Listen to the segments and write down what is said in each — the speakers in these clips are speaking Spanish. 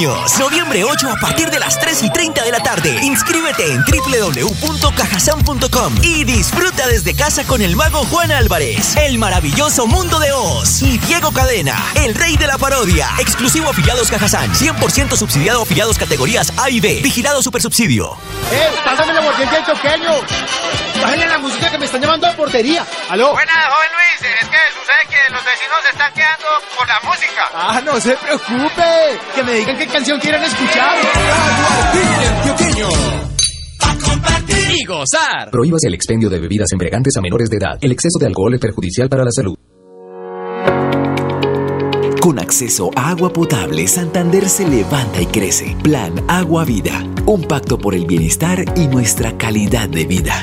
Niños. Noviembre 8 a partir de las 3 y 30 de la tarde. Inscríbete en www.cajasan.com y disfruta desde casa con el mago Juan Álvarez, el maravilloso mundo de Oz y Diego Cadena, el rey de la parodia. Exclusivo afiliados Cajazán, 100% subsidiado afiliados categorías A y B. Vigilado super subsidio. ¡Eh! ¡Pásame la del choqueño! ¡Bájale la música que me están llamando a portería! ¡Aló! Buenas, joven Luis. Es que sucede que los vecinos se están quedando por la música. ¡Ah, no se preocupe! Que me digan qué canción quieren escuchar. A compartir y gozar. Prohíbas el expendio de bebidas embriagantes a menores de edad. El exceso de alcohol es perjudicial para la salud. Con acceso a agua potable, Santander se levanta y crece. Plan Agua Vida. Un pacto por el bienestar y nuestra calidad de vida.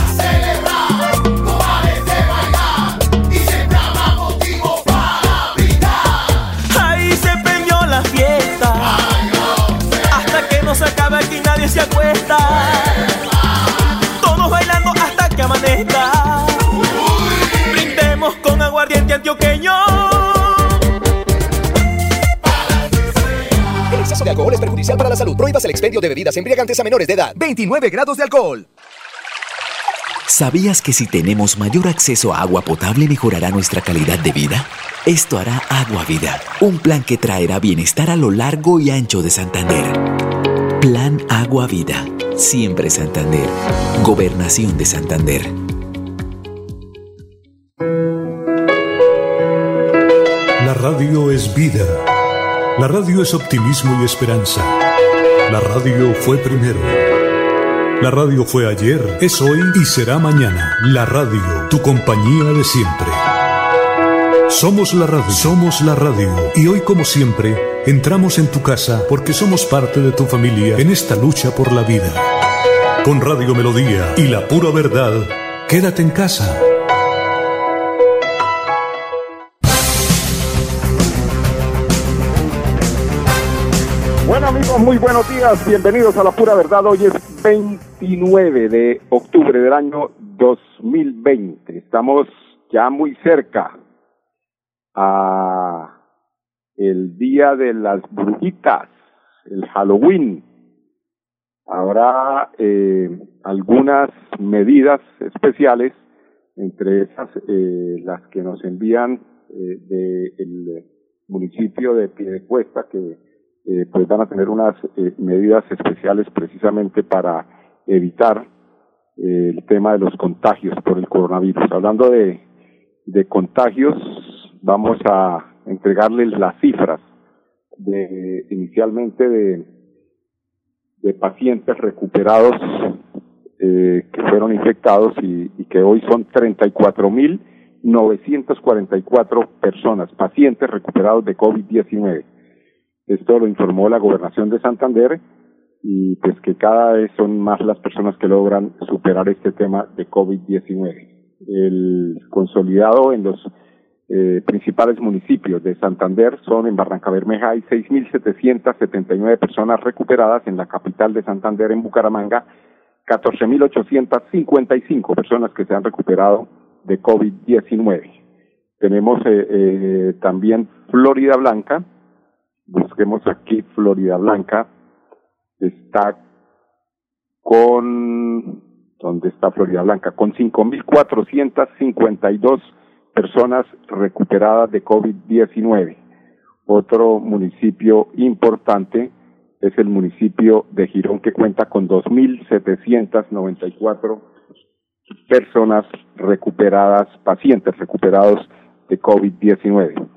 Todos bailando hasta que amanezca. Brindemos con aguardiente antioqueño. El exceso de alcohol es perjudicial para la salud. Prohíbas el expendio de bebidas embriagantes a menores de edad. 29 grados de alcohol. ¿Sabías que si tenemos mayor acceso a agua potable mejorará nuestra calidad de vida? Esto hará Agua Vida, un plan que traerá bienestar a lo largo y ancho de Santander. Plan Agua Vida, siempre Santander. Gobernación de Santander. La radio es vida. La radio es optimismo y esperanza. La radio fue primero. La radio fue ayer, es hoy y será mañana. La radio, tu compañía de siempre. Somos la radio, somos la radio. Y hoy como siempre, entramos en tu casa porque somos parte de tu familia en esta lucha por la vida. Con Radio Melodía y la pura verdad, quédate en casa. Bueno amigos, muy buenos días, bienvenidos a la pura verdad. Hoy es 29 de octubre del año 2020. Estamos ya muy cerca a el día de las brujitas, el Halloween. Habrá eh, algunas medidas especiales, entre esas eh, las que nos envían eh, del municipio de Piedecuesta, que eh, pues van a tener unas eh, medidas especiales precisamente para evitar eh, el tema de los contagios por el coronavirus. Hablando de, de contagios, vamos a entregarles las cifras de inicialmente de, pacientes recuperados eh, que fueron infectados y, y que hoy son 34.944 personas, pacientes recuperados de COVID-19. Esto lo informó la gobernación de Santander y pues que cada vez son más las personas que logran superar este tema de COVID-19. El consolidado en los eh, principales municipios de Santander son en Barranca Bermeja hay 6.779 personas recuperadas, en la capital de Santander, en Bucaramanga, 14.855 personas que se han recuperado de COVID-19. Tenemos eh, eh, también Florida Blanca, busquemos aquí Florida Blanca, está con, ¿dónde está Florida Blanca? Con 5.452 personas recuperadas de COVID-19. Otro municipio importante es el municipio de Girón que cuenta con 2.794 personas recuperadas, pacientes recuperados de COVID-19.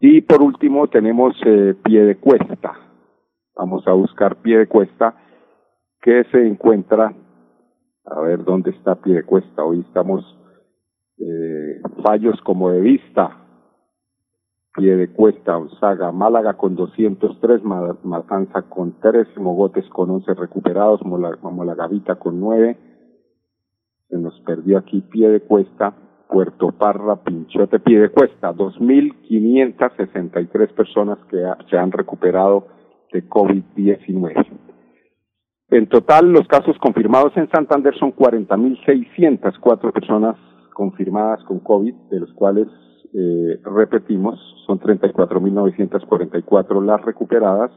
Y por último tenemos eh, pie de cuesta. Vamos a buscar pie de cuesta que se encuentra, a ver dónde está pie de cuesta. Hoy estamos eh, fallos como de vista, pie de cuesta, Onzaga, Málaga con 203, Matanza con 3, Mogotes con 11 recuperados, Molagavita con 9, se nos perdió aquí pie de cuesta, Puerto Parra, Pinchote, pie de cuesta, 2.563 personas que se han recuperado de COVID-19. En total, los casos confirmados en Santander son 40.604 personas confirmadas con COVID, de los cuales, eh, repetimos, son 34.944 las recuperadas,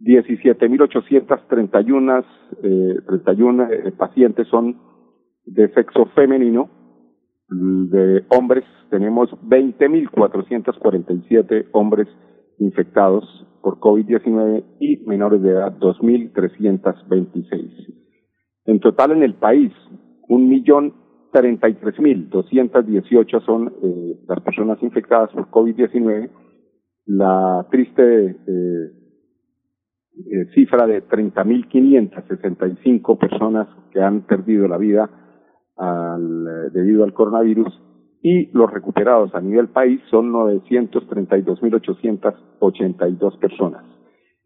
17.831 eh, 31, eh, pacientes son de sexo femenino, de hombres tenemos 20.447 hombres infectados por COVID-19 y menores de edad 2.326. En total en el país, un millón treinta y tres mil doscientas dieciocho son eh, las personas infectadas por COVID-19. La triste eh, eh, cifra de treinta mil quinientas sesenta y cinco personas que han perdido la vida al, debido al coronavirus y los recuperados a nivel país son 932.882 personas.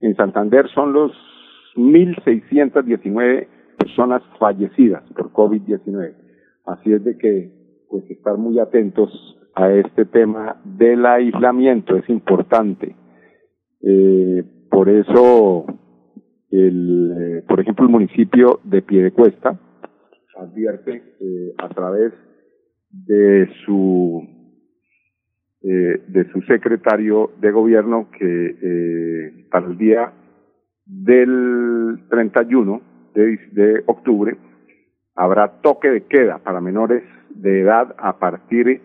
En Santander son los 1.619 personas fallecidas por COVID-19. Así es de que, pues, estar muy atentos a este tema del aislamiento es importante. Eh, por eso, el, eh, por ejemplo, el municipio de Piedecuesta advierte eh, a través de su eh, de su secretario de gobierno que eh, para el día del 31 de, de octubre habrá toque de queda para menores de edad a partir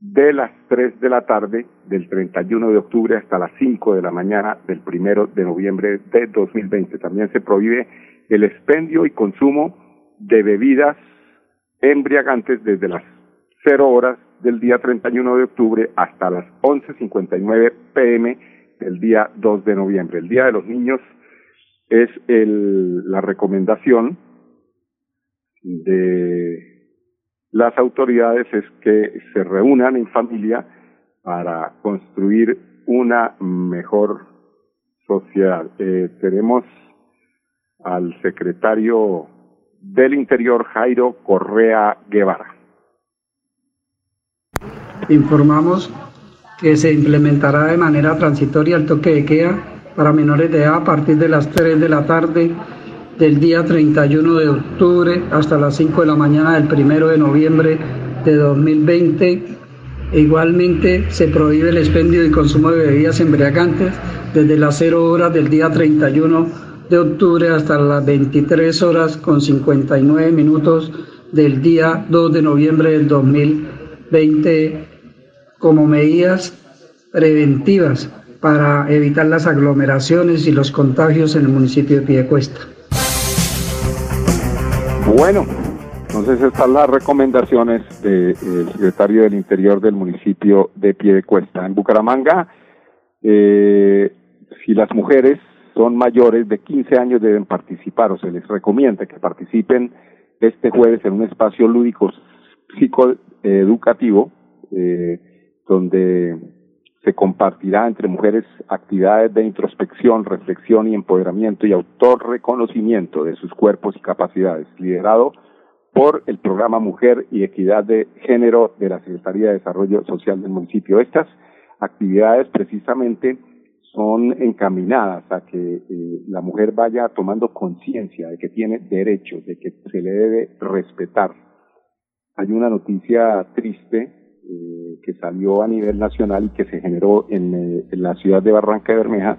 de las 3 de la tarde del 31 de octubre hasta las 5 de la mañana del 1 de noviembre de 2020. También se prohíbe el expendio y consumo de bebidas embriagantes desde las 0 horas del día 31 de octubre hasta las 11.59 pm del día 2 de noviembre. El Día de los Niños es el, la recomendación de las autoridades es que se reúnan en familia para construir una mejor sociedad. Eh, tenemos al secretario del Interior, Jairo Correa Guevara. Informamos que se implementará de manera transitoria el toque de queda para menores de edad a partir de las 3 de la tarde del día 31 de octubre hasta las 5 de la mañana del 1 de noviembre de 2020. igualmente se prohíbe el expendio y consumo de bebidas embriagantes desde las 0 horas del día 31 de octubre hasta las 23 horas con 59 minutos del día 2 de noviembre del 2020 como medidas preventivas para evitar las aglomeraciones y los contagios en el municipio de Piedecuesta. Bueno, entonces están las recomendaciones del secretario del Interior del municipio de Piedecuesta. En Bucaramanga, eh, si las mujeres son mayores de 15 años deben participar o se les recomienda que participen este jueves en un espacio lúdico psicoeducativo eh, donde se compartirá entre mujeres actividades de introspección, reflexión y empoderamiento y autorreconocimiento de sus cuerpos y capacidades, liderado por el programa Mujer y Equidad de Género de la Secretaría de Desarrollo Social del municipio. Estas actividades precisamente son encaminadas a que eh, la mujer vaya tomando conciencia de que tiene derechos, de que se le debe respetar. Hay una noticia triste eh, que salió a nivel nacional y que se generó en, eh, en, la ciudad de Barranca de Bermeja,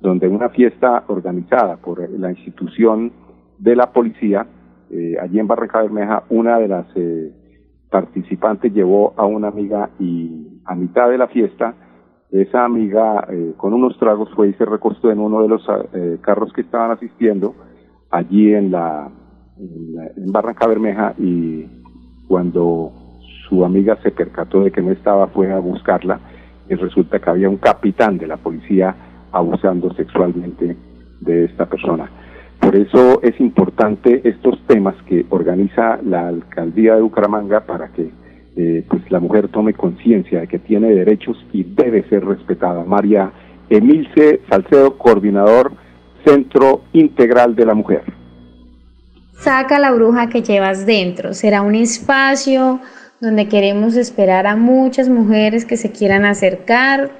donde una fiesta organizada por la institución de la policía, eh, allí en Barranca de Bermeja, una de las participantes llevó a una amiga y a mitad de la fiesta esa amiga eh, con unos tragos fue y se recostó en uno de los eh, carros que estaban asistiendo allí en la, en, Barranca Bermeja y cuando su amiga se percató de que no estaba, fue a buscarla y resulta que había un capitán de la policía abusando sexualmente de esta persona. Por eso es importante estos temas que organiza la alcaldía de Bucaramanga para que eh, pues la mujer tome conciencia de que tiene derechos y debe ser respetada. María Emilce Salcedo, coordinador Centro Integral de la Mujer. Saca la bruja que llevas dentro. Será un espacio donde queremos esperar a muchas mujeres que se quieran acercar.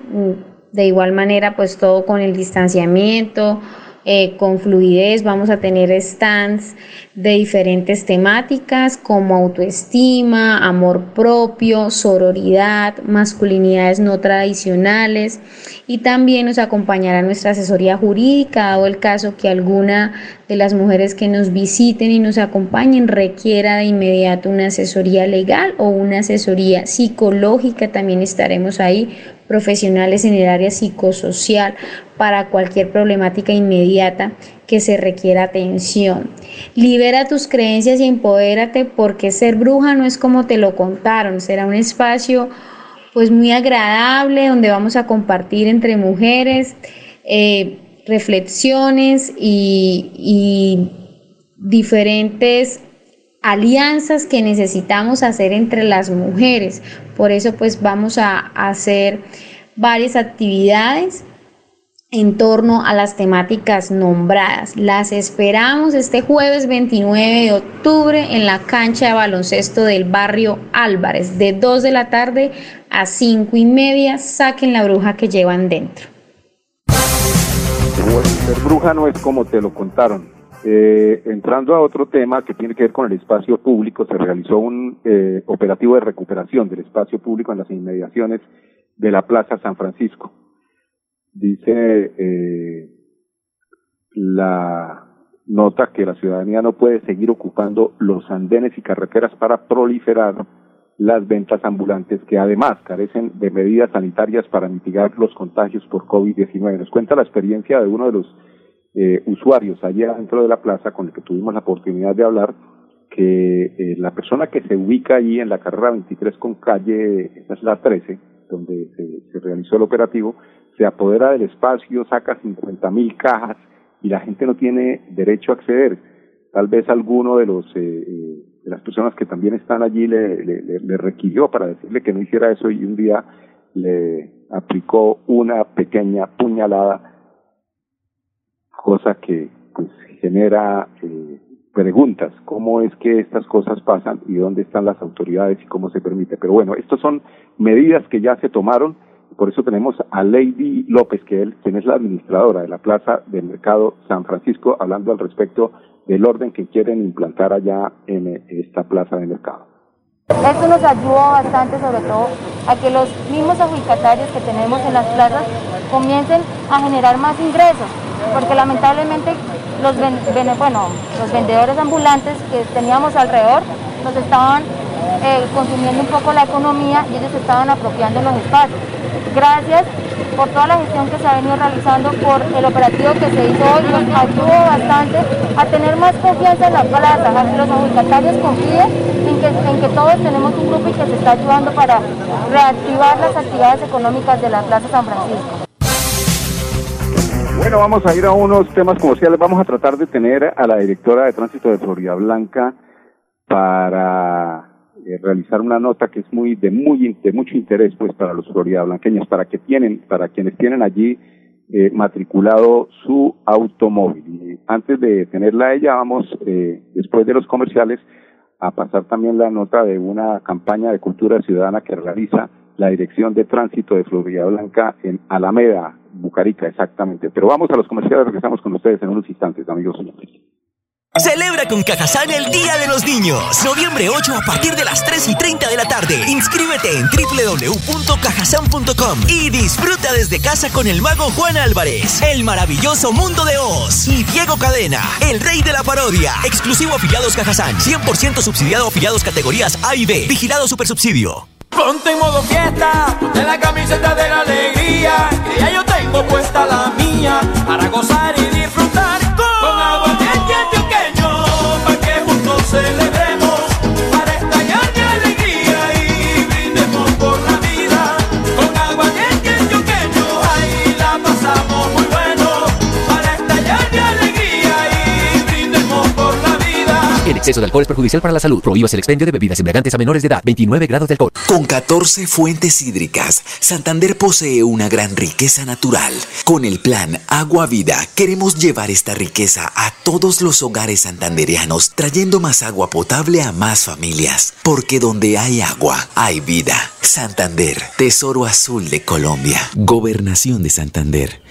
De igual manera, pues todo con el distanciamiento, eh, con fluidez. Vamos a tener stands de diferentes temáticas como autoestima, amor propio, sororidad, masculinidades no tradicionales y también nos acompañará nuestra asesoría jurídica, dado el caso que alguna de las mujeres que nos visiten y nos acompañen requiera de inmediato una asesoría legal o una asesoría psicológica, también estaremos ahí profesionales en el área psicosocial para cualquier problemática inmediata que se requiera atención. Libera tus creencias y empodérate porque ser bruja no es como te lo contaron, será un espacio pues muy agradable donde vamos a compartir entre mujeres eh, reflexiones y, y diferentes alianzas que necesitamos hacer entre las mujeres. Por eso pues vamos a hacer varias actividades en torno a las temáticas nombradas. Las esperamos este jueves 29 de octubre en la cancha de baloncesto del barrio Álvarez, de 2 de la tarde a 5 y media. Saquen la bruja que llevan dentro. ser bruja no es como te lo contaron. Eh, entrando a otro tema que tiene que ver con el espacio público, se realizó un eh, operativo de recuperación del espacio público en las inmediaciones de la Plaza San Francisco dice eh, la nota que la ciudadanía no puede seguir ocupando los andenes y carreteras para proliferar las ventas ambulantes que además carecen de medidas sanitarias para mitigar los contagios por COVID-19. Nos cuenta la experiencia de uno de los eh, usuarios allá dentro de la plaza con el que tuvimos la oportunidad de hablar que eh, la persona que se ubica allí en la carrera 23 con calle, esa es la 13, donde se, realizó el operativo, se apodera del espacio, saca 50 mil cajas y la gente no tiene derecho a acceder. Tal vez alguno de los eh, eh, de las personas que también están allí le, requirió para decirle que no hiciera eso y un día le aplicó una pequeña puñalada, cosa que pues genera eh, preguntas, cómo es que estas cosas pasan y dónde están las autoridades y cómo se permite. Pero bueno, estas son medidas que ya se tomaron por eso tenemos a Lady López, que él, quien es la administradora de la Plaza del Mercado San Francisco, hablando al respecto del orden que quieren implantar allá en eh, esta plaza de mercado. Esto nos ayudó bastante, sobre todo, a que los mismos adjudicatarios que tenemos en las plazas comiencen a generar más ingresos, porque lamentablemente los, bueno, los vendedores ambulantes que teníamos alrededor nos estaban eh, consumiendo un poco la economía y ellos estaban apropiando los espacios. Gracias por toda la gestión que se ha venido realizando, por el operativo que se hizo hoy, nos ayudó bastante a tener más confianza en la plaza, a que los adjudicatarios confíen en que, en que todos tenemos un grupo y que se está ayudando para reactivar las actividades económicas de la Plaza San Francisco. Bueno, vamos a ir a unos temas comerciales. Vamos a tratar de tener a la directora de tránsito de Florida Blanca para eh, realizar una nota que es muy de muy de mucho interés pues para los floridablanqueños para que tienen para quienes tienen allí eh, matriculado su automóvil y antes de tenerla ella vamos eh, después de los comerciales a pasar también la nota de una campaña de cultura ciudadana que realiza la Dirección de Tránsito de Florida Blanca en Alameda, Bucarica, exactamente. Pero vamos a los comerciales, regresamos con ustedes en unos instantes, amigos. Celebra con Cajazán el Día de los Niños. Noviembre 8 a partir de las 3 y 30 de la tarde. Inscríbete en www.cajazán.com y disfruta desde casa con el mago Juan Álvarez, el maravilloso mundo de Oz y Diego Cadena, el rey de la parodia. Exclusivo afiliados Cajazán. 100% subsidiado afiliados categorías A y B. Vigilado Supersubsidio. Ponte en modo fiesta, ponte la camiseta de la alegría, que ya yo tengo puesta la mía, para gozar y disfrutar con agua celebremos para estallar de exceso de alcohol es perjudicial para la salud. Prohíbas el expendio de bebidas embriagantes a menores de edad. 29 grados de alcohol. Con 14 fuentes hídricas, Santander posee una gran riqueza natural. Con el plan Agua Vida, queremos llevar esta riqueza a todos los hogares santanderianos, trayendo más agua potable a más familias. Porque donde hay agua, hay vida. Santander, Tesoro Azul de Colombia. Gobernación de Santander.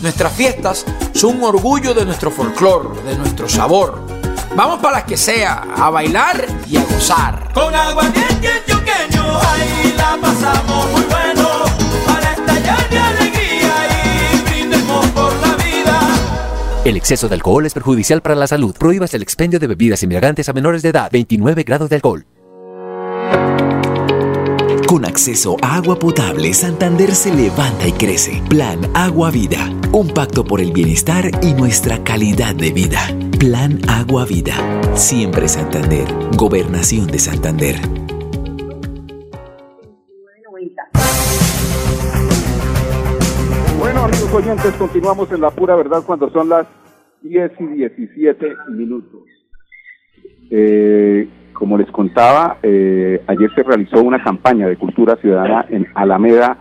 nuestras fiestas son un orgullo de nuestro folclor, de nuestro sabor. Vamos para las que sea, a bailar y a gozar. Con agua bien antioqueño, ahí la pasamos muy bueno. Para estallar de alegría y brindemos por la vida. El exceso de alcohol es perjudicial para la salud. Prohíbas el expendio de bebidas embriagantes a menores de edad. 29 grados de alcohol. Con acceso a agua potable, Santander se levanta y crece. Plan Agua Vida. Un pacto por el bienestar y nuestra calidad de vida. Plan Agua Vida. Siempre Santander. Gobernación de Santander. Bueno, amigos oyentes, continuamos en la pura verdad cuando son las 10 y 17 minutos. Eh, como les contaba, eh, ayer se realizó una campaña de cultura ciudadana en Alameda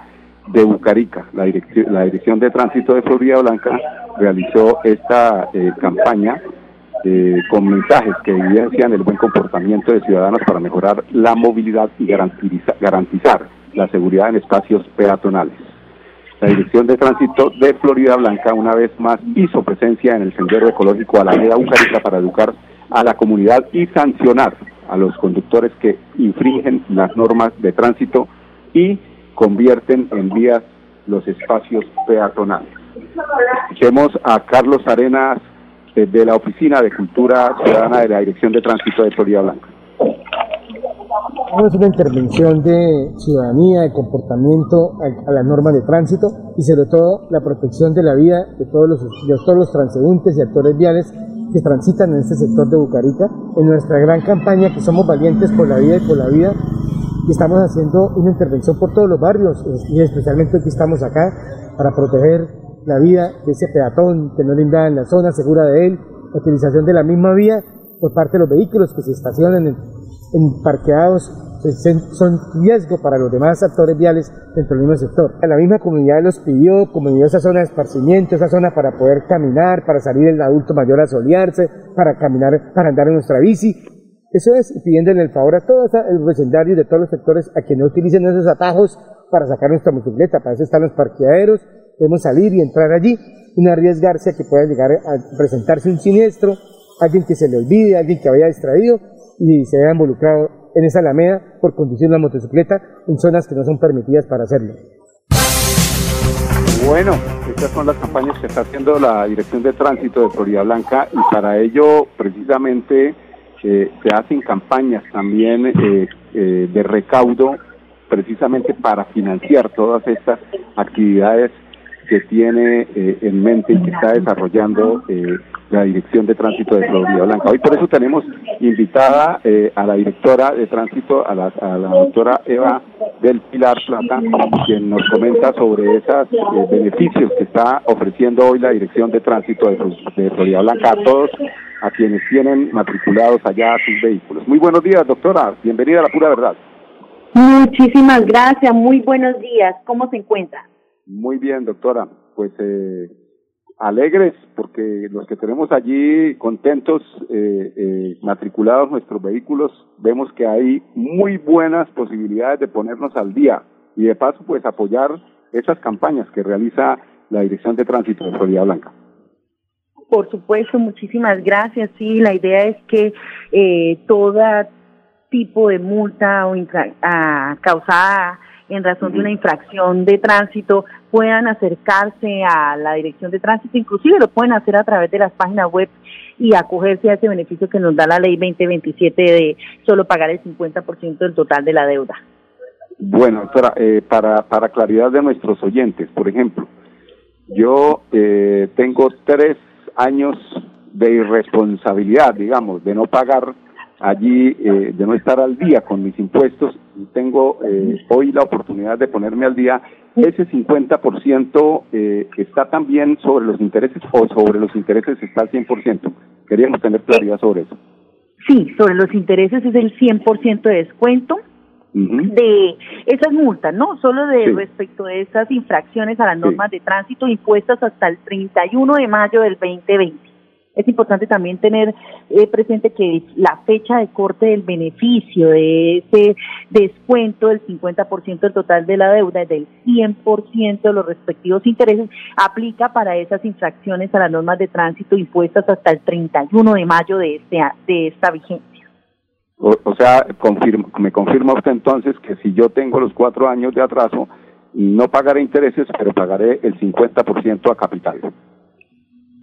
de Bucarica. La, dirección, la Dirección de Tránsito de Florida Blanca realizó esta eh, campaña eh, con mensajes que evidencian el buen comportamiento de ciudadanos para mejorar la movilidad y garantiza- garantizar la seguridad en espacios peatonales. La Dirección de Tránsito de Florida Blanca una vez más hizo presencia en el sendero ecológico Alameda Bucarica para educar a la comunidad y sancionar a los conductores que infringen las normas de tránsito y convierten en vías los espacios peatonales. Escuchemos a Carlos Arenas eh, de la Oficina de Cultura Ciudadana de la Dirección de Tránsito de Florida Blanca. Es una intervención de ciudadanía, de comportamiento a, a las normas de tránsito y sobre todo la protección de la vida de todos los, de todos los transeúntes y actores viales que transitan en este sector de Bucarica. En nuestra gran campaña que somos valientes por la vida y por la vida, y estamos haciendo una intervención por todos los barrios y especialmente aquí estamos acá para proteger la vida de ese peatón que no le invadan la zona segura de él, la utilización de la misma vía por parte de los vehículos que se estacionan en, en parqueados son riesgo para los demás actores viales dentro del mismo sector. La misma comunidad los pidió, dio esa zona de esparcimiento, esa zona para poder caminar, para salir el adulto mayor a solearse, para caminar, para andar en nuestra bici. Eso es, pidiéndole el favor a todo esa- el vecindario de todos los sectores a que no utilicen esos atajos para sacar nuestra motocicleta. Para eso están los parqueaderos, podemos salir y entrar allí y no arriesgarse a que pueda llegar a presentarse un siniestro, alguien que se le olvide, alguien que vaya distraído y se vea involucrado en esa alameda por conducir una motocicleta en zonas que no son permitidas para hacerlo. Bueno, estas son las campañas que está haciendo la Dirección de Tránsito de Florida Blanca y para ello precisamente eh, se hacen campañas también eh, eh, de recaudo precisamente para financiar todas estas actividades que tiene en mente y que está desarrollando la Dirección de Tránsito de Florida Blanca. Hoy por eso tenemos invitada eh, a la directora de Tránsito, a la, a la doctora Eva del Pilar Plata, quien nos comenta sobre esos beneficios que está ofreciendo hoy la Dirección de Tránsito de, de Florida Blanca a todos a quienes tienen matriculados allá sus vehículos. Muy buenos días, doctora. Bienvenida a la pura verdad. Muchísimas gracias, muy buenos días. ¿Cómo se encuentra? Muy bien, doctora. Pues eh, alegres porque los que tenemos allí contentos, eh, eh, matriculados nuestros vehículos, vemos que hay muy buenas posibilidades de ponernos al día y de paso pues apoyar esas campañas que realiza la Dirección de Tránsito de Florida Blanca. Por supuesto, muchísimas gracias. Sí, la idea es que eh, toda tipo de multa o infra- causada en razón de una infracción de tránsito puedan acercarse a la dirección de tránsito, inclusive lo pueden hacer a través de las páginas web y acogerse a ese beneficio que nos da la ley 2027 de solo pagar el 50% del total de la deuda. Bueno, doctora, eh, para, para claridad de nuestros oyentes, por ejemplo, yo eh, tengo tres años de irresponsabilidad, digamos, de no pagar allí, eh, de no estar al día con mis impuestos y tengo eh, hoy la oportunidad de ponerme al día. Ese 50% eh, está también sobre los intereses o sobre los intereses está al 100%. Queríamos tener claridad sobre eso. Sí, sobre los intereses es el 100% de descuento de esas multas, ¿no? Solo de Sí. respecto de esas infracciones a las normas de tránsito impuestas hasta el 31 de mayo del 2020. Es importante también tener eh, presente que la fecha de corte del beneficio de ese descuento del 50% del total de la deuda y del 100% de los respectivos intereses aplica para esas infracciones a las normas de tránsito impuestas hasta el 31 de mayo de, este, de esta vigencia. O, o sea, confirma- me confirma usted entonces que si yo tengo los cuatro años de atraso, no pagaré intereses, pero pagaré el 50% a capital.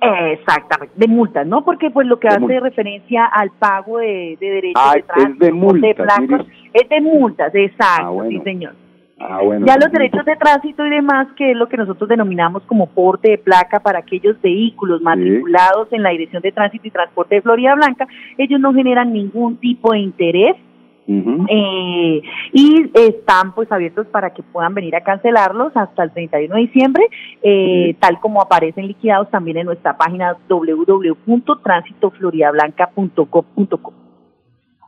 Exactamente, de multas, ¿no? Porque pues lo que De hace multas. referencia al pago de, de derechos Ah, de tránsito, de multas, placas, mire. es de multas, exacto, Ah, bueno. sí señor. Ah, bueno. ya los derechos de tránsito y demás, que es lo que nosotros denominamos como porte de placa para aquellos vehículos matriculados en la Dirección de Tránsito y Transporte de Florida Blanca, ellos no generan ningún tipo de interés eh, y están pues abiertos para que puedan venir a cancelarlos hasta el 31 de diciembre, eh, tal como aparecen liquidados también en nuestra página www.transitofloridablanca.co.co.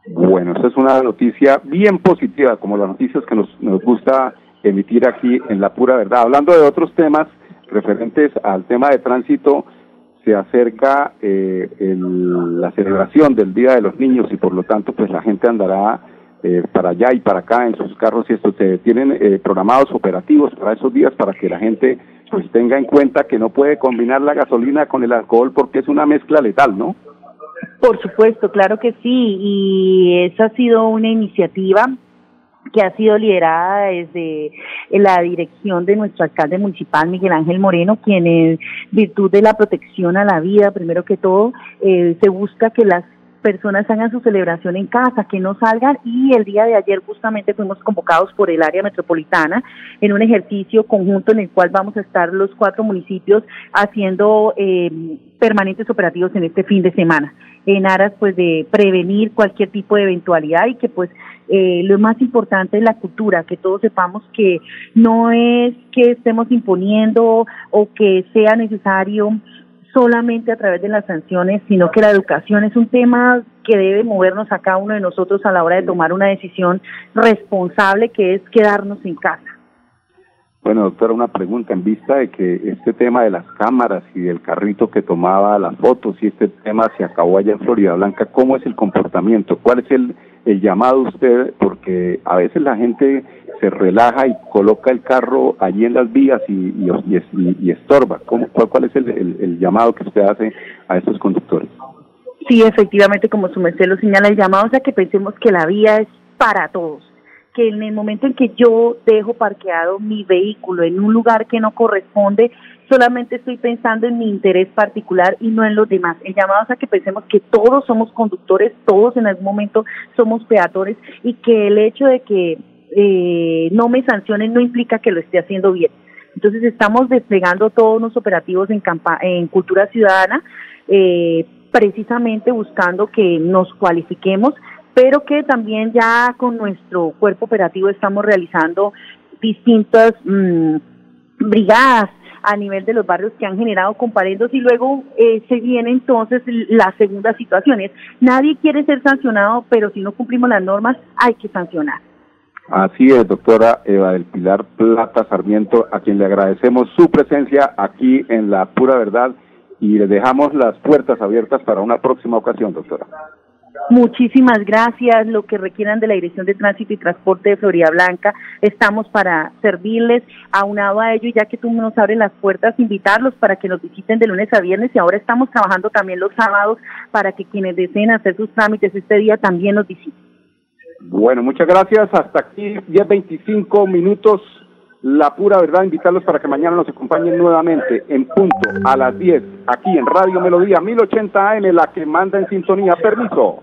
Bueno, esa es una noticia bien positiva, como las noticias que nos, nos gusta emitir aquí en La Pura Verdad. Hablando de otros temas referentes al tema de tránsito, se acerca eh, el- la celebración del Día de los Niños y por lo tanto pues la gente andará eh, para allá y para acá en sus carros y esto. Se tienen eh, programados operativos para esos días para que la gente pues tenga en cuenta que no puede combinar la gasolina con el alcohol porque es una mezcla letal, ¿no? Por supuesto, claro que sí, y esa ha sido una iniciativa que ha sido liderada desde la dirección de nuestro alcalde municipal, Miguel Ángel Moreno, quien en virtud de la protección a la vida, primero que todo, eh, se busca que las personas hagan su celebración en casa, que no salgan y el día de ayer justamente fuimos convocados por el área metropolitana en un ejercicio conjunto en el cual vamos a estar los cuatro municipios haciendo eh, permanentes operativos en este fin de semana en aras pues de prevenir cualquier tipo de eventualidad y que pues eh, lo más importante es la cultura, que todos sepamos que no es que estemos imponiendo o que sea necesario solamente a través de las sanciones, sino que la educación es un tema que debe movernos a cada uno de nosotros a la hora de tomar una decisión responsable que es quedarnos en casa. Bueno, doctora, una pregunta. En vista de que este tema de las cámaras y del carrito que tomaba las fotos y este tema se acabó allá en Florida Blanca, ¿cómo es el comportamiento? ¿Cuál es el, el llamado usted? Porque a veces la gente se relaja y coloca el carro allí en las vías y, y, y- estorba. ¿Cómo, cuál, ¿Cuál es el, el- el llamado que usted hace a estos conductores? Sí, efectivamente, como su merced lo señala, el llamado es a que pensemos que la vía es para todos, que en el momento en que yo dejo parqueado mi vehículo en un lugar que no corresponde, solamente estoy pensando en mi interés particular y no en los demás. El llamado es a que pensemos que todos somos conductores, todos en algún momento somos peatones y que el hecho de que eh, no me sancionen no implica que lo esté haciendo bien. Entonces estamos desplegando todos los operativos en, campa en cultura ciudadana, eh, precisamente buscando que nos cualifiquemos, pero que también ya con nuestro cuerpo operativo estamos realizando distintas mm, brigadas a nivel de los barrios que han generado comparendos y luego eh, se viene entonces la segunda situación es nadie quiere ser sancionado pero si no cumplimos las normas hay que sancionar Así es, doctora Eva del Pilar Plata Sarmiento, a quien le agradecemos su presencia aquí en La Pura Verdad y le dejamos las puertas abiertas para una próxima ocasión, doctora. Muchísimas gracias. Lo que requieran de la Dirección de Tránsito y Transporte de Florida Blanca, estamos para servirles. Aunado a ello, ya que tú nos abres las puertas, invitarlos para que nos visiten de lunes a viernes y ahora estamos trabajando también los sábados para que quienes deseen hacer sus trámites este día también nos visiten. Bueno, muchas gracias. Hasta aquí 10.25 minutos. La pura verdad, invitarlos para que mañana nos acompañen nuevamente en punto a las 10 aquí en Radio Melodía 1080 AM, la que manda en sintonía. Permiso.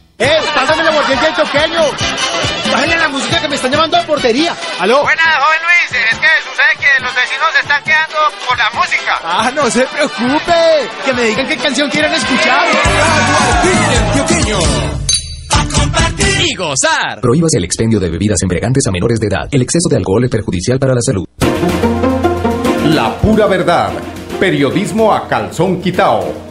¡Eh! ¡Pásame la aguardiente del choqueño! Bájale la música que me están llamando a portería. ¿Aló? Buenas, joven Luis. Es que sucede que los vecinos se están quedando por la música. ¡Ah, no se preocupe! Que me digan qué canción quieren escuchar. compartir y gozar. Prohíbas el expendio de bebidas embriagantes a menores de edad. El exceso de alcohol es perjudicial para la salud. La pura verdad. Periodismo a calzón quitao.